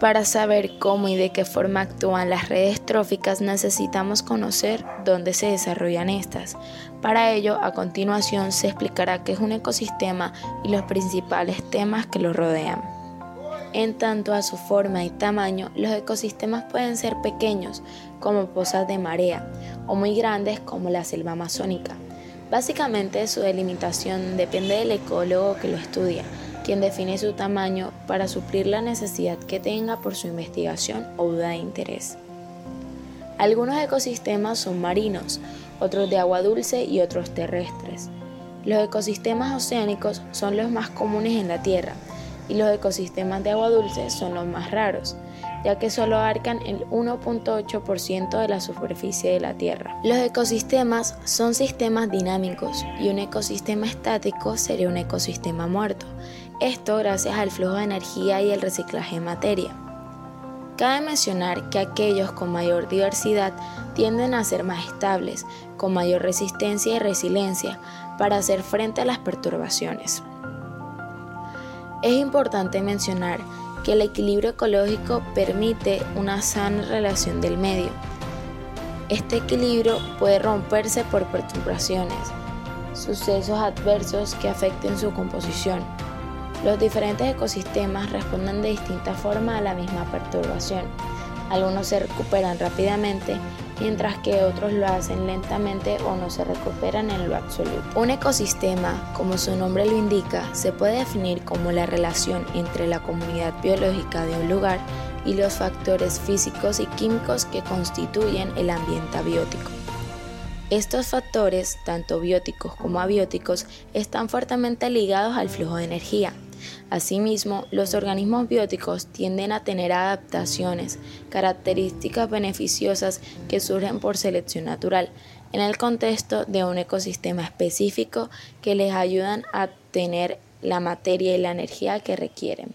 Para saber cómo y de qué forma actúan las redes tróficas necesitamos conocer dónde se desarrollan estas. Para ello, a continuación se explicará qué es un ecosistema y los principales temas que lo rodean. En tanto a su forma y tamaño, los ecosistemas pueden ser pequeños, como pozas de marea, o muy grandes, como la selva amazónica. Básicamente su delimitación depende del ecólogo que lo estudia, quien define su tamaño para suplir la necesidad que tenga por su investigación o duda de interés. Algunos ecosistemas son marinos, otros de agua dulce y otros terrestres. Los ecosistemas oceánicos son los más comunes en la Tierra y los ecosistemas de agua dulce son los más raros, ya que solo abarcan el 1.8% de la superficie de la Tierra. Los ecosistemas son sistemas dinámicos y un ecosistema estático sería un ecosistema muerto, esto gracias al flujo de energía y el reciclaje de materia. Cabe mencionar que aquellos con mayor diversidad tienden a ser más estables, con mayor resistencia y resiliencia para hacer frente a las perturbaciones. Es importante mencionar que el equilibrio ecológico permite una sana relación del medio. Este equilibrio puede romperse por perturbaciones, sucesos adversos que afecten su composición los diferentes ecosistemas responden de distinta forma a la misma perturbación. Algunos se recuperan rápidamente, mientras que otros lo hacen lentamente o no se recuperan en lo absoluto. Un ecosistema, como su nombre lo indica, se puede definir como la relación entre la comunidad biológica de un lugar y los factores físicos y químicos que constituyen el ambiente abiótico. Estos factores, tanto bióticos como abióticos, están fuertemente ligados al flujo de energía, Asimismo, los organismos bióticos tienden a tener adaptaciones, características beneficiosas que surgen por selección natural en el contexto de un ecosistema específico que les ayudan a tener la materia y la energía que requieren.